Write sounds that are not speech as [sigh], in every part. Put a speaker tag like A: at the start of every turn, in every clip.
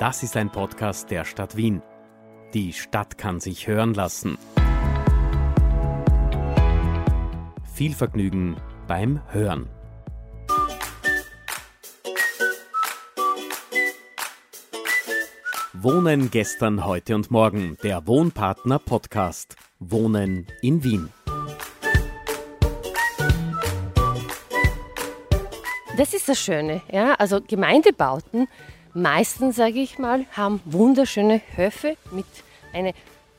A: Das ist ein Podcast der Stadt Wien. Die Stadt kann sich hören lassen. Viel Vergnügen beim Hören. Wohnen gestern, heute und morgen. Der Wohnpartner Podcast. Wohnen in Wien.
B: Das ist das Schöne. Ja? Also Gemeindebauten, meistens sage ich mal, haben wunderschöne Höfe mit einer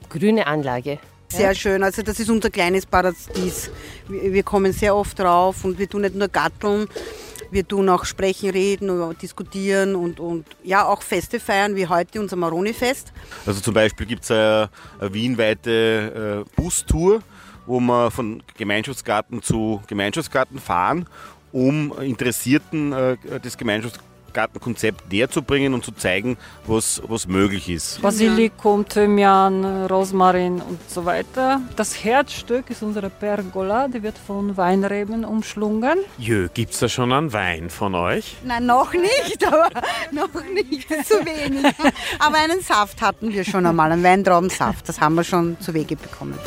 B: grünen Anlage.
C: Sehr schön, also das ist unser kleines Paradies. Wir kommen sehr oft drauf und wir tun nicht nur gatteln, wir tun auch sprechen, reden, und diskutieren und, und ja auch Feste feiern, wie heute unser Maroni-Fest.
D: Also zum Beispiel gibt es eine, eine wienweite äh, Bustour, wo wir von Gemeinschaftsgarten zu Gemeinschaftsgarten fahren, um Interessierten äh, das Gemeinschaftsgartenkonzept näher zu bringen und zu zeigen, was, was möglich ist.
E: Basilikum, Thymian, Rosmarin und so weiter. Das Herzstück ist unsere Pergola, die wird von Weinreben umschlungen.
A: Jö, gibt's da schon einen Wein von euch?
C: Nein, noch nicht, aber [laughs] noch nicht, zu wenig. Aber einen Saft hatten wir schon einmal, einen Weintraubensaft, das haben wir schon zu Wege bekommen.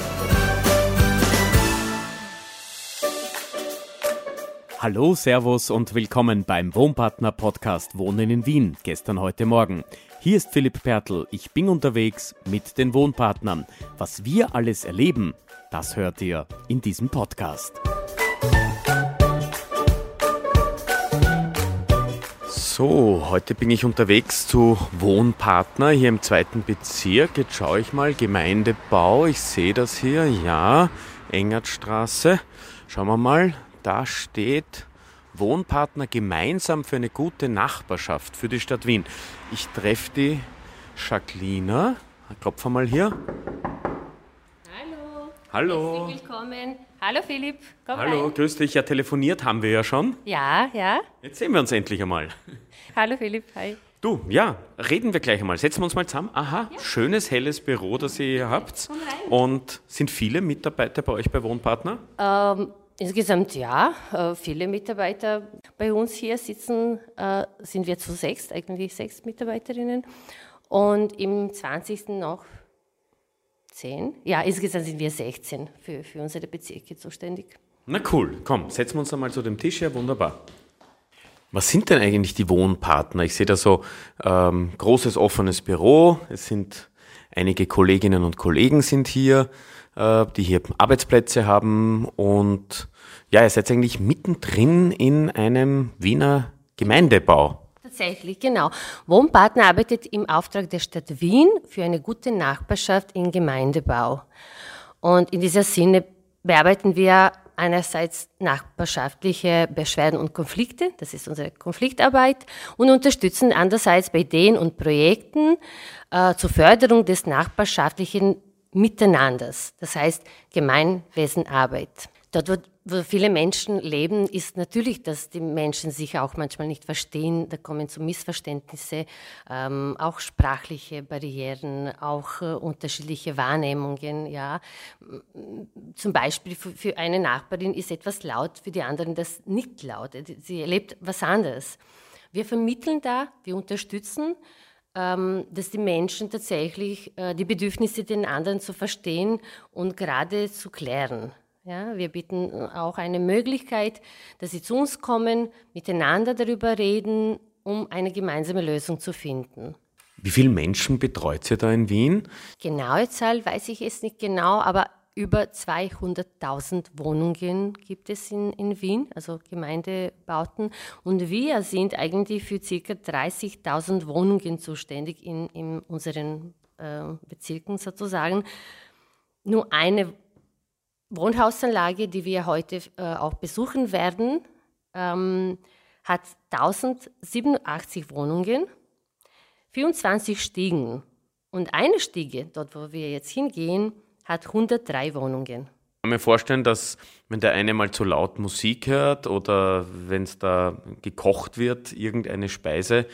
A: Hallo, Servus und willkommen beim Wohnpartner Podcast Wohnen in Wien. Gestern, heute Morgen. Hier ist Philipp Pertl. Ich bin unterwegs mit den Wohnpartnern. Was wir alles erleben, das hört ihr in diesem Podcast. So, heute bin ich unterwegs zu Wohnpartner hier im zweiten Bezirk. Jetzt schaue ich mal, Gemeindebau, ich sehe das hier, ja, Engertstraße. Schauen wir mal, da steht Wohnpartner gemeinsam für eine gute Nachbarschaft für die Stadt Wien. Ich treffe die Jacqueline. Klopfen mal hier.
B: Hallo.
A: Hallo.
B: Herzlich willkommen. Hallo Philipp, komm
A: Hallo,
B: rein.
A: grüß dich. Ja, telefoniert haben wir ja schon.
B: Ja, ja.
A: Jetzt sehen wir uns endlich einmal.
B: Hallo Philipp, hi.
A: Du, ja, reden wir gleich einmal. Setzen wir uns mal zusammen. Aha, schönes, helles Büro, das ihr hier habt. Und sind viele Mitarbeiter bei euch bei Wohnpartner?
B: Ähm, insgesamt ja, äh, viele Mitarbeiter bei uns hier sitzen, äh, sind wir zu sechs, eigentlich sechs Mitarbeiterinnen. Und im 20. noch zehn. Ja, insgesamt sind wir 16 für, für unsere Bezirke zuständig.
A: Na cool, komm, setzen wir uns einmal zu dem Tisch her, wunderbar. Was sind denn eigentlich die Wohnpartner? Ich sehe da so ähm, großes offenes Büro. Es sind einige Kolleginnen und Kollegen sind hier, äh, die hier Arbeitsplätze haben und ja, ihr seid eigentlich mittendrin in einem Wiener Gemeindebau.
B: Tatsächlich, genau. Wohnpartner arbeitet im Auftrag der Stadt Wien für eine gute Nachbarschaft im Gemeindebau. Und in dieser Sinne bearbeiten wir einerseits nachbarschaftliche Beschwerden und Konflikte, das ist unsere Konfliktarbeit, und unterstützen andererseits bei Ideen und Projekten äh, zur Förderung des nachbarschaftlichen Miteinanders, das heißt Gemeinwesenarbeit. Dort, wo, wo viele Menschen leben, ist natürlich, dass die Menschen sich auch manchmal nicht verstehen. Da kommen zu Missverständnisse, ähm, auch sprachliche Barrieren, auch äh, unterschiedliche Wahrnehmungen. Ja, zum Beispiel für, für eine Nachbarin ist etwas laut, für die anderen das nicht laut. Sie erlebt was anderes. Wir vermitteln da, wir unterstützen, dass die Menschen tatsächlich äh, die Bedürfnisse den anderen zu verstehen und gerade zu klären. Ja, wir bieten auch eine Möglichkeit, dass sie zu uns kommen, miteinander darüber reden, um eine gemeinsame Lösung zu finden.
A: Wie viele Menschen betreut ihr da in Wien?
B: Genaue Zahl weiß ich jetzt nicht genau, aber über 200.000 Wohnungen gibt es in, in Wien, also Gemeindebauten. Und wir sind eigentlich für ca. 30.000 Wohnungen zuständig in, in unseren äh, Bezirken sozusagen. Nur eine Wohnhausanlage, die wir heute äh, auch besuchen werden, ähm, hat 1087 Wohnungen, 24 Stiegen. Und eine Stiege, dort wo wir jetzt hingehen, hat 103 Wohnungen.
A: Ich kann mir vorstellen, dass wenn der eine mal zu laut Musik hört oder wenn es da gekocht wird, irgendeine Speise,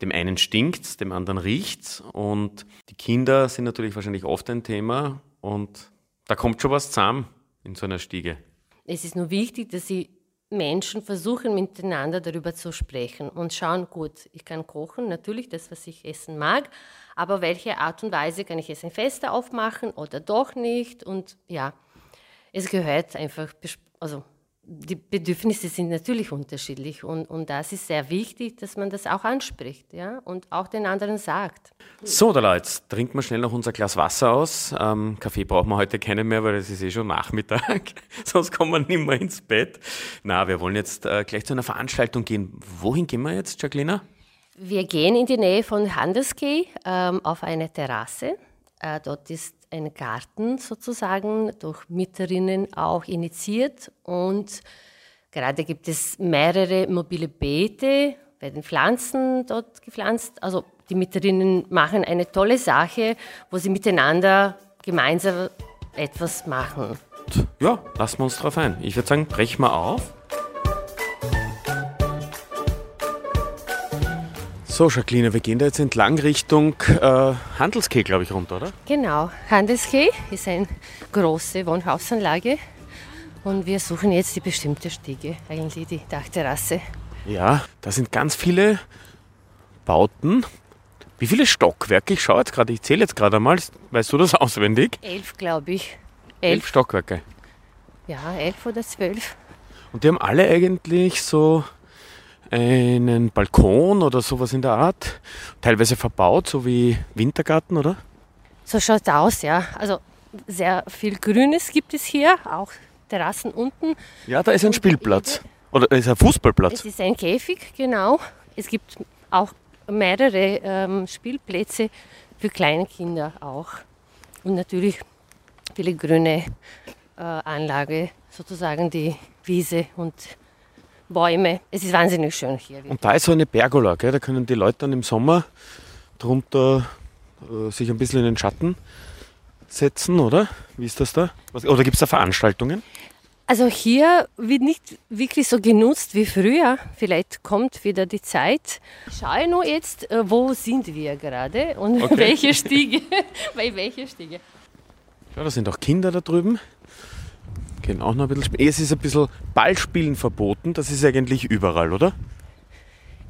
A: dem einen stinkt, dem anderen riecht und die Kinder sind natürlich wahrscheinlich oft ein Thema und da kommt schon was zusammen in so einer Stiege.
B: Es ist nur wichtig, dass sie Menschen versuchen miteinander darüber zu sprechen und schauen, gut, ich kann kochen, natürlich das, was ich essen mag, aber welche Art und Weise kann ich es in Feste aufmachen oder doch nicht? Und ja, es gehört einfach, also die Bedürfnisse sind natürlich unterschiedlich und, und das ist sehr wichtig, dass man das auch anspricht ja, und auch den anderen sagt.
A: So, da jetzt trinken wir schnell noch unser Glas Wasser aus. Ähm, Kaffee brauchen wir heute keinen mehr, weil es ist eh schon Nachmittag. [laughs] Sonst kommen wir nicht mehr ins Bett. Na, wir wollen jetzt äh, gleich zu einer Veranstaltung gehen. Wohin gehen wir jetzt, Jacqueline?
B: Wir gehen in die Nähe von Handelskey ähm, auf eine Terrasse. Äh, dort ist ein Garten sozusagen durch Mieterinnen auch initiiert und gerade gibt es mehrere mobile Beete, werden Pflanzen dort gepflanzt. Also die Mieterinnen machen eine tolle Sache, wo sie miteinander gemeinsam etwas machen.
A: Ja, lassen wir uns drauf ein. Ich würde sagen, brechen wir auf. So, Jacqueline, wir gehen da jetzt entlang Richtung äh, Handelskeh, glaube ich, runter, oder?
B: Genau, Handelskeh ist eine große Wohnhausanlage und wir suchen jetzt die bestimmte Stiege, eigentlich die Dachterrasse.
A: Ja, da sind ganz viele Bauten. Wie viele Stockwerke? Ich schaue jetzt gerade, ich zähle jetzt gerade einmal. Weißt du das [laughs] auswendig?
B: Elf, glaube ich.
A: Elf. elf Stockwerke.
B: Ja, elf oder zwölf.
A: Und die haben alle eigentlich so einen Balkon oder sowas in der Art, teilweise verbaut, so wie Wintergarten, oder?
B: So schaut es aus, ja. Also sehr viel Grünes gibt es hier, auch Terrassen unten.
A: Ja, da ist ein Spielplatz. Oder ist ein Fußballplatz.
B: Es ist ein Käfig, genau. Es gibt auch mehrere ähm, Spielplätze für kleine Kinder auch. Und natürlich viele grüne äh, Anlage, sozusagen die Wiese und Bäume. Es ist wahnsinnig schön hier.
A: Und da ist so eine Pergola, gell? da können die Leute dann im Sommer drunter äh, sich ein bisschen in den Schatten setzen, oder? Wie ist das da? Was, oder gibt es da Veranstaltungen?
B: Also hier wird nicht wirklich so genutzt wie früher. Vielleicht kommt wieder die Zeit. Schau nur jetzt, äh, wo sind wir gerade und okay. [laughs] welche Stiege. [laughs] Bei welcher Stiege.
A: Ja, da sind auch Kinder da drüben. Gehen auch noch ein bisschen spielen. Es ist ein bisschen Ballspielen verboten, das ist eigentlich überall, oder?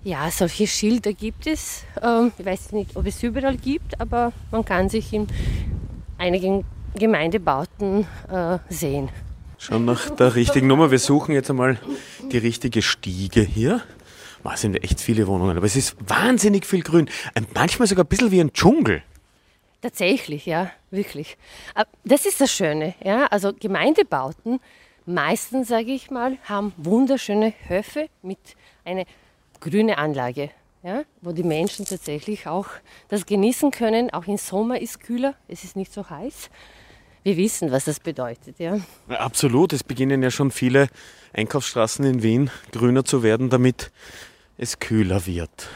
B: Ja, solche Schilder gibt es. Ähm, ich weiß nicht, ob es überall gibt, aber man kann sich in einigen Gemeindebauten äh, sehen.
A: Schon nach der richtigen Nummer. Wir suchen jetzt einmal die richtige Stiege hier. Es sind echt viele Wohnungen, aber es ist wahnsinnig viel Grün. Manchmal sogar ein bisschen wie ein Dschungel.
B: Tatsächlich, ja, wirklich. Das ist das Schöne, ja. Also Gemeindebauten, meistens sage ich mal, haben wunderschöne Höfe mit einer grünen Anlage, ja, wo die Menschen tatsächlich auch das genießen können. Auch im Sommer ist kühler, es ist nicht so heiß. Wir wissen, was das bedeutet, ja
A: absolut, es beginnen ja schon viele Einkaufsstraßen in Wien grüner zu werden, damit es kühler wird.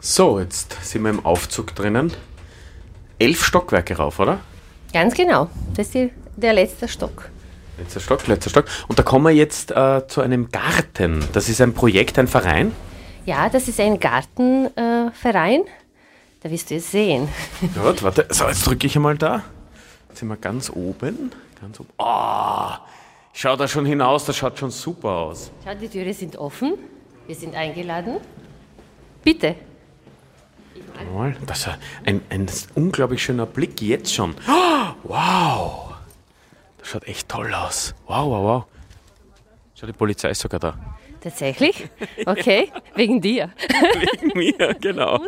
A: So, jetzt sind wir im Aufzug drinnen elf Stockwerke rauf, oder?
B: Ganz genau. Das ist die, der letzte Stock.
A: Letzter Stock, letzter Stock. Und da kommen wir jetzt äh, zu einem Garten. Das ist ein Projekt, ein Verein?
B: Ja, das ist ein Gartenverein. Äh, da wirst du es sehen.
A: Gut, warte. So, jetzt drücke ich einmal da. Jetzt sind wir ganz oben. Ganz oben. Oh, ich schaue da schon hinaus. Das schaut schon super aus.
B: Schau, die Türen sind offen. Wir sind eingeladen. Bitte.
A: Das ist ein, ein unglaublich schöner Blick jetzt schon. [gasps] Wow! Das schaut echt toll aus. Wow, wow, wow. Schau, die Polizei ist sogar da.
B: Tatsächlich? Okay, ja. wegen dir. [laughs]
A: Wegen mir, genau.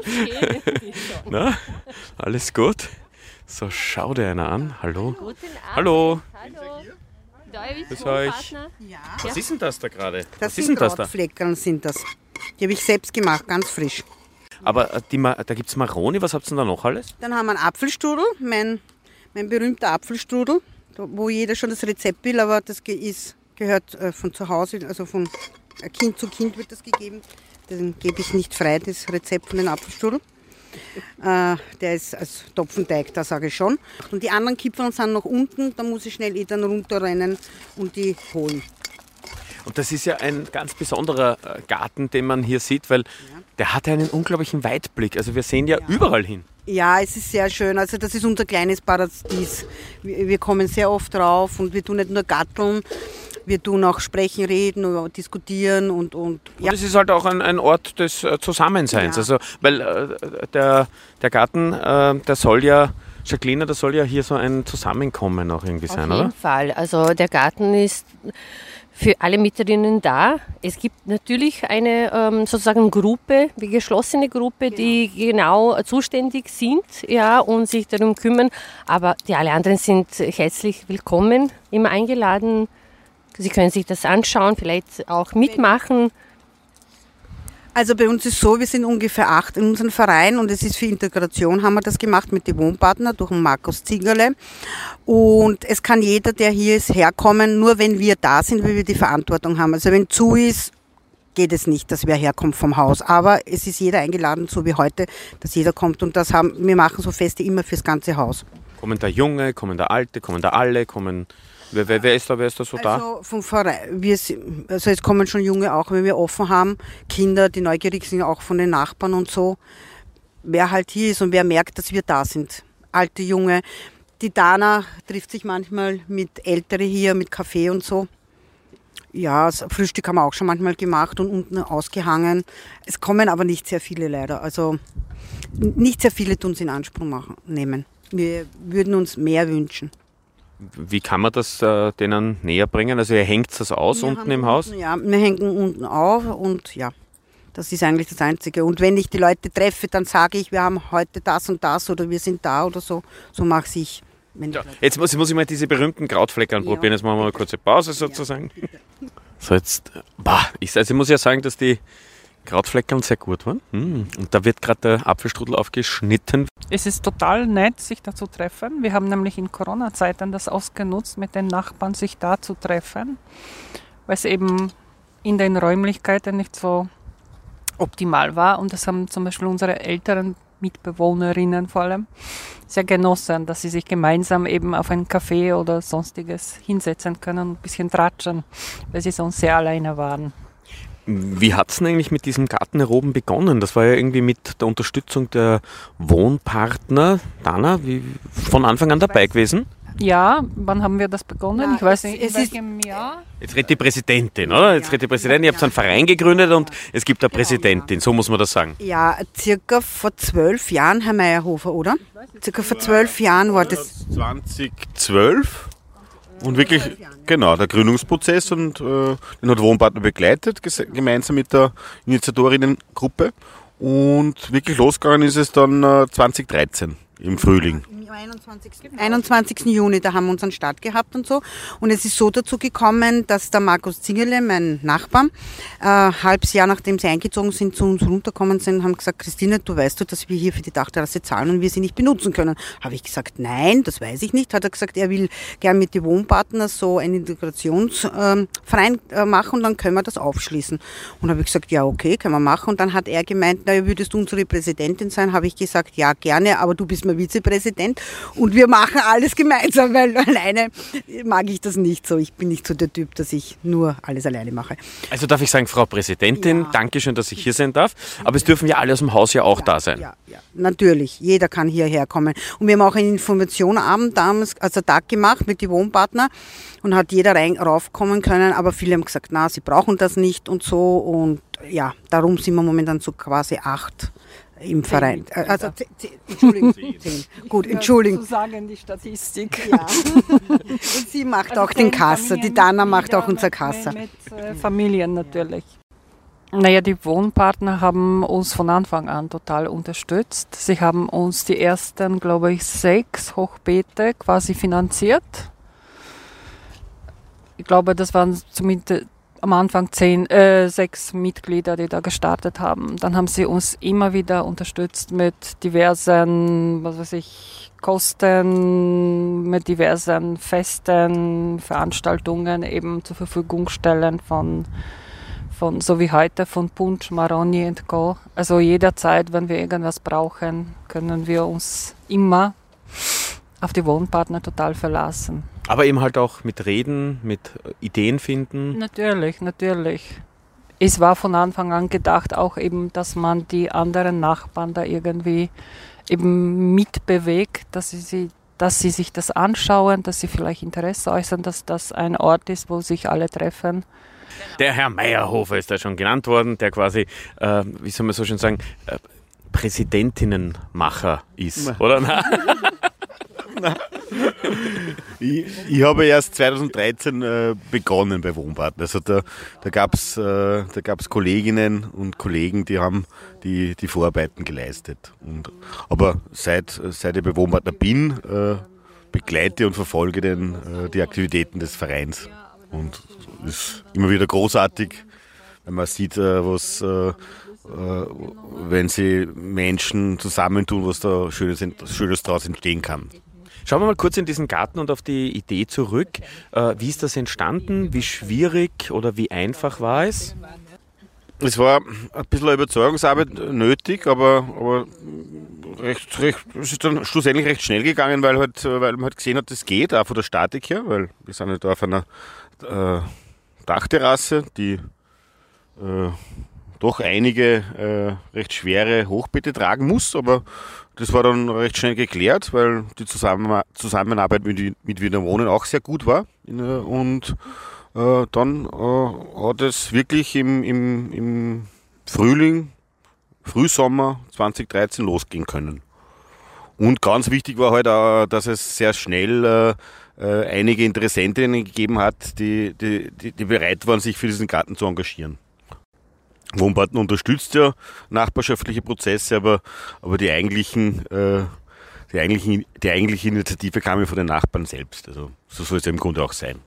A: Na, alles gut? So, schau dir einer an. Hallo.
B: Guten Abend.
A: Hallo.
B: Hallo.
A: Grüß euch. Ja. Was ist denn das da gerade?
C: Das Was sind Krautfleckern sind das. Die habe ich selbst gemacht, ganz frisch.
A: Aber äh, die, da gibt es Maroni, was habt ihr denn da noch alles?
C: Dann haben wir einen Apfelstrudel, mein, mein berühmter Apfelstrudel, wo jeder schon das Rezept will, aber das ist, gehört äh, von zu Hause, also von Kind zu Kind wird das gegeben. Den gebe ich nicht frei, das Rezept von den Apfelstrudel. Äh, der ist als Topfenteig, da sage ich schon. Und die anderen Kipferl sind noch unten, da muss ich schnell eh dann runterrennen und die holen.
A: Das ist ja ein ganz besonderer äh, Garten, den man hier sieht, weil ja. der hat einen unglaublichen Weitblick. Also wir sehen ja, ja, überall hin.
C: Ja, es ist sehr schön. Also das ist unser kleines Paradies. Wir kommen sehr oft drauf und wir tun nicht nur gatteln. wir tun auch sprechen, reden, diskutieren und, und
A: ja. Und es ist halt auch ein, ein Ort des äh, Zusammenseins. Ja. Also, weil äh, der, der Garten, äh, der soll ja Jacqueline, das soll ja hier so ein Zusammenkommen auch irgendwie sein, oder?
B: Auf jeden Fall. Also der Garten ist für alle Mieterinnen da. Es gibt natürlich eine ähm, sozusagen Gruppe, die geschlossene Gruppe, genau. die genau zuständig sind ja, und sich darum kümmern. Aber die alle anderen sind herzlich willkommen, immer eingeladen. Sie können sich das anschauen, vielleicht auch mitmachen.
C: Also bei uns ist so, wir sind ungefähr acht in unserem Verein und es ist für Integration haben wir das gemacht mit den Wohnpartnern durch den Markus Ziegerle. Und es kann jeder, der hier ist, herkommen, nur wenn wir da sind, weil wir die Verantwortung haben. Also wenn zu ist, geht es nicht, dass wer herkommt vom Haus. Aber es ist jeder eingeladen, so wie heute, dass jeder kommt und das haben, wir machen so Feste immer fürs ganze Haus.
A: Kommen da Junge, kommen da Alte, kommen da alle, kommen Wer, wer, wer, ist da, wer ist da so
C: also da? Vom Verein, wir, also es kommen schon Junge auch, wenn wir offen haben. Kinder, die neugierig sind, auch von den Nachbarn und so. Wer halt hier ist und wer merkt, dass wir da sind. Alte, Junge. Die Dana trifft sich manchmal mit Ältere hier, mit Kaffee und so. Ja, Frühstück haben wir auch schon manchmal gemacht und unten ausgehangen. Es kommen aber nicht sehr viele leider. Also nicht sehr viele tun es in Anspruch machen, nehmen. Wir würden uns mehr wünschen.
A: Wie kann man das äh, denen näher bringen? Also ihr hängt das aus wir unten im Haus?
C: ja, wir hängen unten auf und ja, das ist eigentlich das Einzige. Und wenn ich die Leute treffe, dann sage ich, wir haben heute das und das oder wir sind da oder so. So mache ich.
A: Ja, jetzt muss, muss, ich mal diese berühmmten Krautflecken anprobieren. Ja. Jetzt machen wir mal eine kurze Pause sozusagen. Ja, so jetzt, bah, ich, also ich muss ja sagen, dass die Krautfleckern sehr gut waren. Hm, und da wird gerade der Apfelstrudel aufgeschnitten.
E: Es ist total nett, sich da zu treffen. Wir haben nämlich in Corona-Zeiten das ausgenutzt, mit den Nachbarn sich da zu treffen, weil es eben in den Räumlichkeiten nicht so optimal war. Und das haben zum Beispiel unsere älteren Mitbewohnerinnen vor allem sehr genossen, dass sie sich gemeinsam eben auf einen Café oder sonstiges hinsetzen können und ein bisschen tratschen, weil sie sonst sehr alleine waren.
A: Wie hat es denn eigentlich mit diesem Garten oben begonnen? Das war ja irgendwie mit der Unterstützung der Wohnpartner. Dana, wie, von Anfang an dabei gewesen?
E: Ja, wann haben wir das begonnen? Ja, ich weiß nicht, in welchem Jahr?
A: Jetzt redet die Präsidentin, oder? Jetzt redet die Präsidentin. Ihr habt einen Verein gegründet und es gibt eine genau, Präsidentin, so muss man das sagen.
C: Ja, circa vor zwölf Jahren, Herr Meyerhofer, oder? Circa vor zwölf Jahren war das.
D: 2012? Und wirklich, genau, der Gründungsprozess und äh, den hat Wohnpartner begleitet, gemeinsam mit der Initiatorinnengruppe. Und wirklich losgegangen ist es dann äh, 2013 im Frühling.
C: 21. 21. Juni, da haben wir unseren Start gehabt und so. Und es ist so dazu gekommen, dass der Markus Zingerle, mein Nachbar, äh, halbes Jahr nachdem sie eingezogen sind, zu uns runtergekommen sind, haben gesagt, Christine, du weißt du, dass wir hier für die Dachterrasse zahlen und wir sie nicht benutzen können. Habe ich gesagt, nein, das weiß ich nicht. Hat er gesagt, er will gern mit den Wohnpartnern so einen Integrationsverein äh, machen und dann können wir das aufschließen. Und habe ich gesagt, ja, okay, können wir machen. Und dann hat er gemeint, na, würdest du unsere Präsidentin sein? Habe ich gesagt, ja, gerne, aber du bist mal Vizepräsident und wir machen alles gemeinsam, weil alleine mag ich das nicht so. Ich bin nicht so der Typ, dass ich nur alles alleine mache.
A: Also darf ich sagen, Frau Präsidentin, ja. danke schön, dass ich hier sein darf. Aber es dürfen ja alle aus dem Haus ja auch
C: ja,
A: da sein.
C: Ja, ja, natürlich. Jeder kann hierher kommen. Und wir haben auch einen Informationabend damals, also Tag gemacht mit den Wohnpartnern und hat jeder rein, raufkommen können. Aber viele haben gesagt, na, sie brauchen das nicht und so. Und ja, darum sind wir momentan so quasi acht im Verein. Äh, also, Entschuldigung, zehn. Gut, Entschuldigung.
E: Sagen, die Statistik.
C: Ja. [laughs] Und sie macht also auch den Kasser, die Dana macht auch unser Kasser.
E: Mit, mit äh, Familien natürlich. Naja, die Wohnpartner haben uns von Anfang an total unterstützt. Sie haben uns die ersten, glaube ich, sechs Hochbeete quasi finanziert. Ich glaube, das waren zumindest am Anfang zehn, äh, sechs Mitglieder, die da gestartet haben. Dann haben sie uns immer wieder unterstützt mit diversen, was weiß ich, Kosten, mit diversen Festen, Veranstaltungen eben zur Verfügung stellen von, von so wie heute von Punch, Maroni Co. Also jederzeit, wenn wir irgendwas brauchen, können wir uns immer auf die Wohnpartner total verlassen.
A: Aber eben halt auch mit Reden, mit Ideen finden.
E: Natürlich, natürlich. Es war von Anfang an gedacht auch eben, dass man die anderen Nachbarn da irgendwie eben mitbewegt, dass sie, sie dass sie sich das anschauen, dass sie vielleicht Interesse äußern, dass das ein Ort ist, wo sich alle treffen.
A: Der Herr Meyerhofer ist da schon genannt worden, der quasi, äh, wie soll man so schön sagen, äh, Präsidentinnenmacher ist, oder? [laughs]
D: ich, ich, habe erst 2013 äh, begonnen bei Wohnpartner. Also da, da gab es äh, Kolleginnen und Kollegen, die haben die, die Vorarbeiten geleistet. Und, aber seit, seit ich bei Wohnpartner bin, äh, begleite und verfolge den, äh, die Aktivitäten des Vereins. Und es ist immer wieder großartig, wenn man sieht, äh, was äh, wenn sie Menschen zusammentun, was da Schönes, Schönes daraus entstehen kann.
A: Schauen wir mal kurz in diesen Garten und auf die Idee zurück. Äh, wie ist das entstanden? Wie schwierig oder wie einfach war es?
D: Es war ein bisschen Überzeugungsarbeit nötig, aber, aber recht, recht, es ist dann schlussendlich recht schnell gegangen, weil, halt, weil man halt gesehen hat, es geht, auch von der Statik her, weil wir sind halt auf einer äh, Dachterrasse, die äh, doch einige äh, recht schwere Hochbeete tragen muss, aber das war dann recht schnell geklärt, weil die Zusammenarbeit mit, mit Wiener Wohnen auch sehr gut war. Und äh, dann äh, hat es wirklich im, im, im Frühling, Frühsommer 2013 losgehen können. Und ganz wichtig war halt auch, dass es sehr schnell äh, äh einige Interessentinnen gegeben hat, die, die, die bereit waren, sich für diesen Garten zu engagieren. Wohnbauten unterstützt ja nachbarschaftliche Prozesse, aber, aber die eigentlichen, äh, die eigentlichen, die eigentliche Initiative kam ja von den Nachbarn selbst. Also so soll es ja im Grunde auch sein.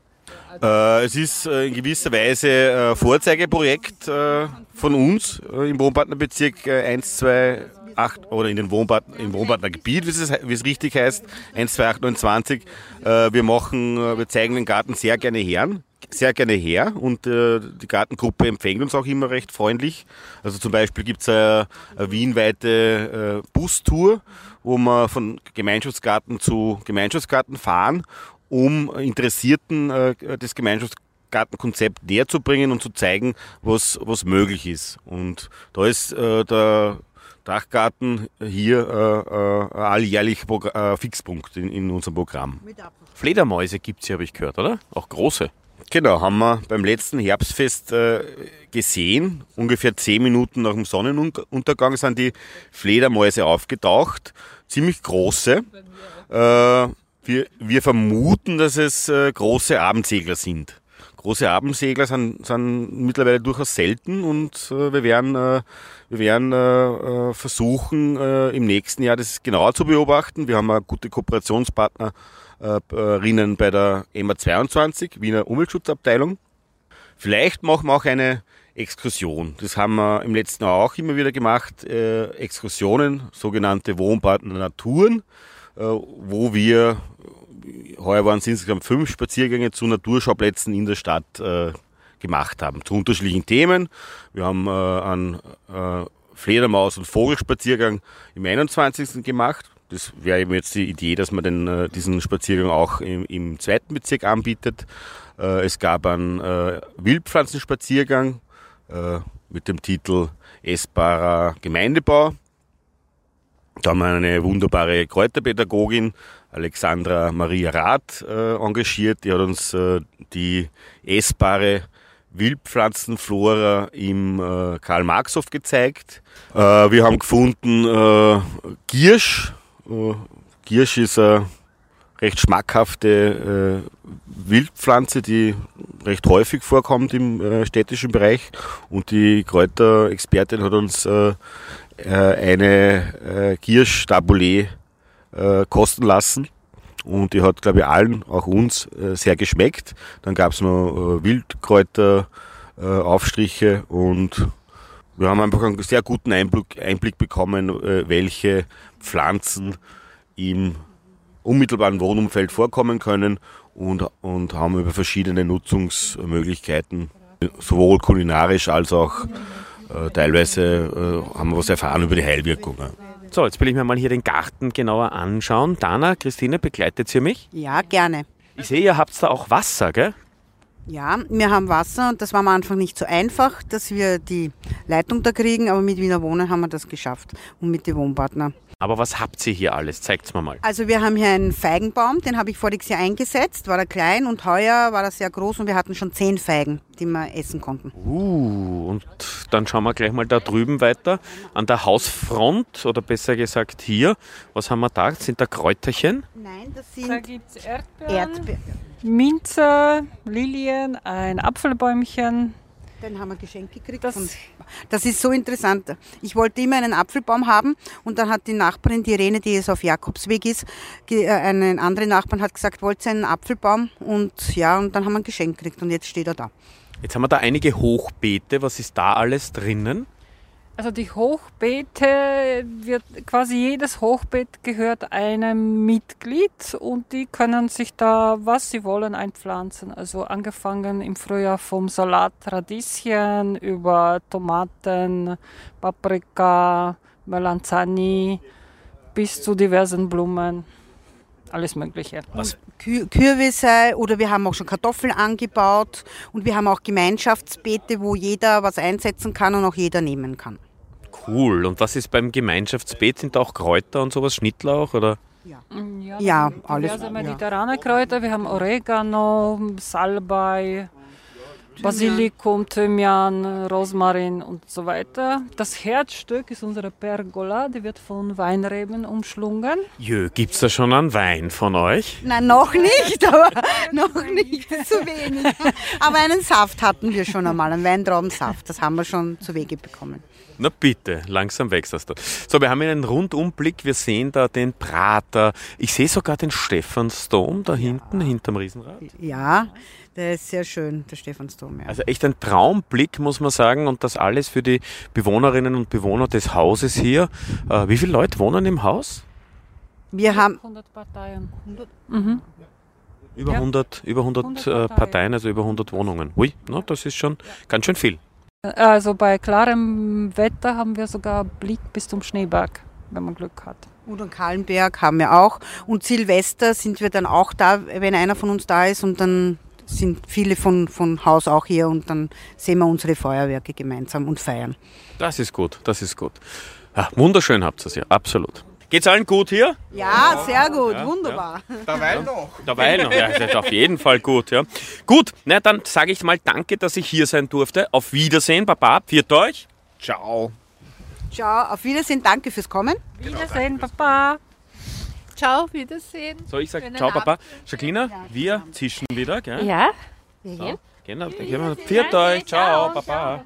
D: Äh, es ist äh, in gewisser Weise ein Vorzeigeprojekt äh, von uns äh, im Wohnpartnerbezirk 1, 2, 8 oder in den Wohnpartner, im Wohnpartnergebiet, wie es, wie es richtig heißt, 1, 2, 8, 29. Äh, wir machen, wir zeigen den Garten sehr gerne her sehr gerne her und äh, die Gartengruppe empfängt uns auch immer recht freundlich. Also zum Beispiel gibt es eine, eine wienweite äh, Bustour, wo wir von Gemeinschaftsgarten zu Gemeinschaftsgarten fahren, um Interessierten äh, das Gemeinschaftsgartenkonzept näher zu bringen und zu zeigen, was, was möglich ist. Und da ist äh, der Dachgarten hier äh, äh, alljährlich äh, Fixpunkt in, in unserem Programm.
A: Fledermäuse gibt es hier, habe ich gehört, oder? Auch große.
D: Genau, haben wir beim letzten Herbstfest äh, gesehen. Ungefähr zehn Minuten nach dem Sonnenuntergang sind die Fledermäuse aufgetaucht. Ziemlich große. Äh, wir, wir vermuten, dass es äh, große Abendsegler sind. Große Abendsegler sind, sind mittlerweile durchaus selten und wir werden, wir werden versuchen, im nächsten Jahr das genauer zu beobachten. Wir haben eine gute Kooperationspartner Rinnen bei der EMA 22, Wiener Umweltschutzabteilung. Vielleicht machen wir auch eine Exkursion. Das haben wir im letzten Jahr auch immer wieder gemacht. Äh, Exkursionen, sogenannte Wohnbauten Naturen, äh, wo wir, heuer waren es insgesamt fünf Spaziergänge zu Naturschauplätzen in der Stadt äh, gemacht haben, zu unterschiedlichen Themen. Wir haben äh, einen äh, Fledermaus- und Vogelspaziergang im 21. gemacht das wäre eben jetzt die Idee, dass man den, äh, diesen Spaziergang auch im, im zweiten Bezirk anbietet. Äh, es gab einen äh, Wildpflanzenspaziergang mit dem Titel Essbarer Gemeindebau. Da haben wir eine wunderbare Kräuterpädagogin, Alexandra Maria Rath, engagiert. Die hat uns die essbare Wildpflanzenflora im Karl-Marx-Hof gezeigt. Wir haben gefunden Giersch, Giersch ist eine recht schmackhafte äh, Wildpflanze, die recht häufig vorkommt im äh, städtischen Bereich. Und die Kräuterexpertin hat uns eine Giersch Taboulet kosten lassen. Und die hat, glaube ich, allen, auch uns, sehr geschmeckt. Dann gab es noch Wildkräuteraufstriche und wir haben einfach einen sehr guten Einblick, Einblick bekommen, welche Pflanzen im unmittelbaren Wohnumfeld vorkommen können und, und haben über verschiedene Nutzungsmöglichkeiten, sowohl kulinarisch als auch äh, teilweise äh, haben wir was erfahren über die Heilwirkungen.
A: So, jetzt will ich mir mal hier den Garten genauer anschauen. Dana, Christine, begleitet Sie mich?
C: Ja, gerne.
A: Ich sehe, ihr habt da auch Wasser, gell?
C: Ja, wir haben Wasser und das war am Anfang nicht so einfach, dass wir die Leitung da kriegen, aber mit Wiener Wohnen haben wir das geschafft und mit den Wohnpartnern.
A: Aber was habt ihr hier alles? Zeigt's mir mal.
C: Also wir haben hier einen Feigenbaum, den habe ich voriges Jahr eingesetzt, war er klein und heuer war er sehr groß und wir hatten schon zehn Feigen, die wir essen konnten.
A: Uh, und dann schauen wir gleich mal da drüben weiter. An der Hausfront, oder besser gesagt hier, was haben wir da? Sind da Kräuterchen?
C: Nein, das
E: Da
C: sind
E: gibt es Erdbeeren,
C: Erdbeeren.
E: Minze, Lilien, ein Apfelbäumchen.
C: Den haben wir geschenkt gekriegt.
E: Das-
C: von, das ist so interessant. Ich wollte immer einen Apfelbaum haben und dann hat die Nachbarin, die Irene, die jetzt auf Jakobsweg ist, äh, einen anderen Nachbarn hat gesagt, wollt ihr einen Apfelbaum? Und ja, und dann haben wir ein Geschenk gekriegt und jetzt steht er da.
A: Jetzt haben wir da einige Hochbeete. Was ist da alles drinnen?
E: Also die Hochbeete wird quasi jedes Hochbeet gehört einem Mitglied und die können sich da was sie wollen einpflanzen. Also angefangen im Frühjahr vom Salat Radieschen über Tomaten, Paprika, Melanzani bis zu diversen Blumen. Alles Mögliche.
A: Was?
C: Kü Kürbisse oder wir haben auch schon Kartoffeln angebaut und wir haben auch Gemeinschaftsbeete, wo jeder was einsetzen kann und auch jeder nehmen kann.
A: Cool. Und was ist beim Gemeinschaftsbeet? Sind da auch Kräuter und sowas? Schnittlauch oder?
E: Ja,
C: Ja,
E: wir haben
C: alles,
E: Diverse
C: ja.
E: mediterrane Kräuter. Wir haben Oregano, Salbei, Basilikum, Thymian, Rosmarin und so weiter. Das Herzstück ist unsere Pergola, die wird von Weinreben umschlungen.
A: Jö, gibt's da schon einen Wein von euch?
C: Nein, noch nicht, aber noch nicht zu wenig. Aber einen Saft hatten wir schon einmal, einen Weintraubensaft. Das haben wir schon zu Wege bekommen.
A: Na bitte, langsam wächst das da. So, wir haben hier einen Rundumblick. Wir sehen da den Prater. Ich sehe sogar den Stephansdom da hinten, hinterm Riesenrad.
C: Ja, der ist sehr schön, der Stephansdom. Ja.
A: Also echt ein Traumblick, muss man sagen. Und das alles für die Bewohnerinnen und Bewohner des Hauses hier. Äh, wie viele Leute wohnen im Haus?
C: Wir haben
E: 100 Parteien.
A: Über
E: Ja.
A: 100, über 100,
E: 100
A: äh,
E: Parteien.
A: Parteien, also über 100 Wohnungen. Ui, na, das ist schon ganz schön viel.
E: Also bei klarem Wetter haben wir sogar Blick bis zum Schneeberg, wenn man Glück hat.
C: und Kahlenberg haben wir auch. Und Silvester sind wir dann auch da, wenn einer von uns da ist. Und dann sind viele von, von Haus auch hier. Und dann sehen wir unsere Feuerwerke gemeinsam und feiern.
A: Das ist gut, das ist gut. Ja, wunderschön habt ihr es ja, absolut. Geht's allen gut hier?
C: Ja, sehr gut, wunderbar.
D: Derweil noch.
A: Dabei noch. Ja, das ist auf jeden Fall gut, ja. Gut, na dann sage ich mal danke, dass ich hier sein durfte. Auf Wiedersehen, Papa. Pfiat euch.
D: Ciao.
C: Ciao, auf Wiedersehen, danke fürs Kommen.
E: Wiedersehen, Papa.
F: Ciao, Wiedersehen.
A: So, ich sage ciao, Papa. Jacqueline, wir zischen wieder, gell?
B: Ja?
A: So, genau, dann gehen wir. Pfiat euch. Ciao, Papa.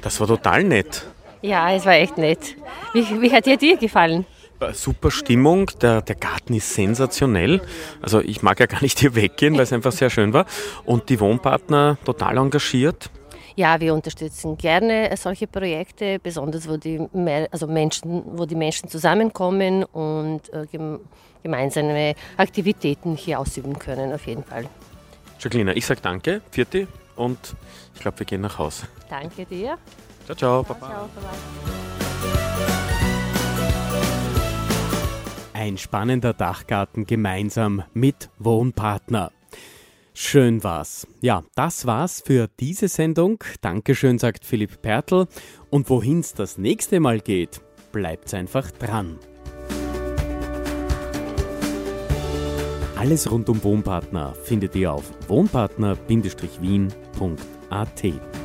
A: Das war total nett.
B: Ja, es war echt nett. Wie, wie hat dir dir gefallen?
A: Äh, Super Stimmung, der, der Garten ist sensationell. Also ich mag ja gar nicht hier weggehen, weil es einfach sehr schön war. Und die Wohnpartner total engagiert.
B: Ja, wir unterstützen gerne solche Projekte, besonders wo die, also Menschen, wo die Menschen zusammenkommen und äh, gem gemeinsame Aktivitäten hier ausüben können, auf jeden Fall.
A: Jacqueline, ich sag danke, Vierti, und ich glaube, wir gehen nach Hause.
B: Danke dir.
A: Ciao, ciao, Papa.
B: Ciao, Baba.
G: Ein spannender Dachgarten gemeinsam mit Wohnpartner. Schön war's. Ja, das war's für diese Sendung. Dankeschön, sagt Philipp Pertl. Und wohin's das nächste Mal geht, bleibt's einfach dran. Alles rund um Wohnpartner findet ihr auf wohnpartner-wien.at.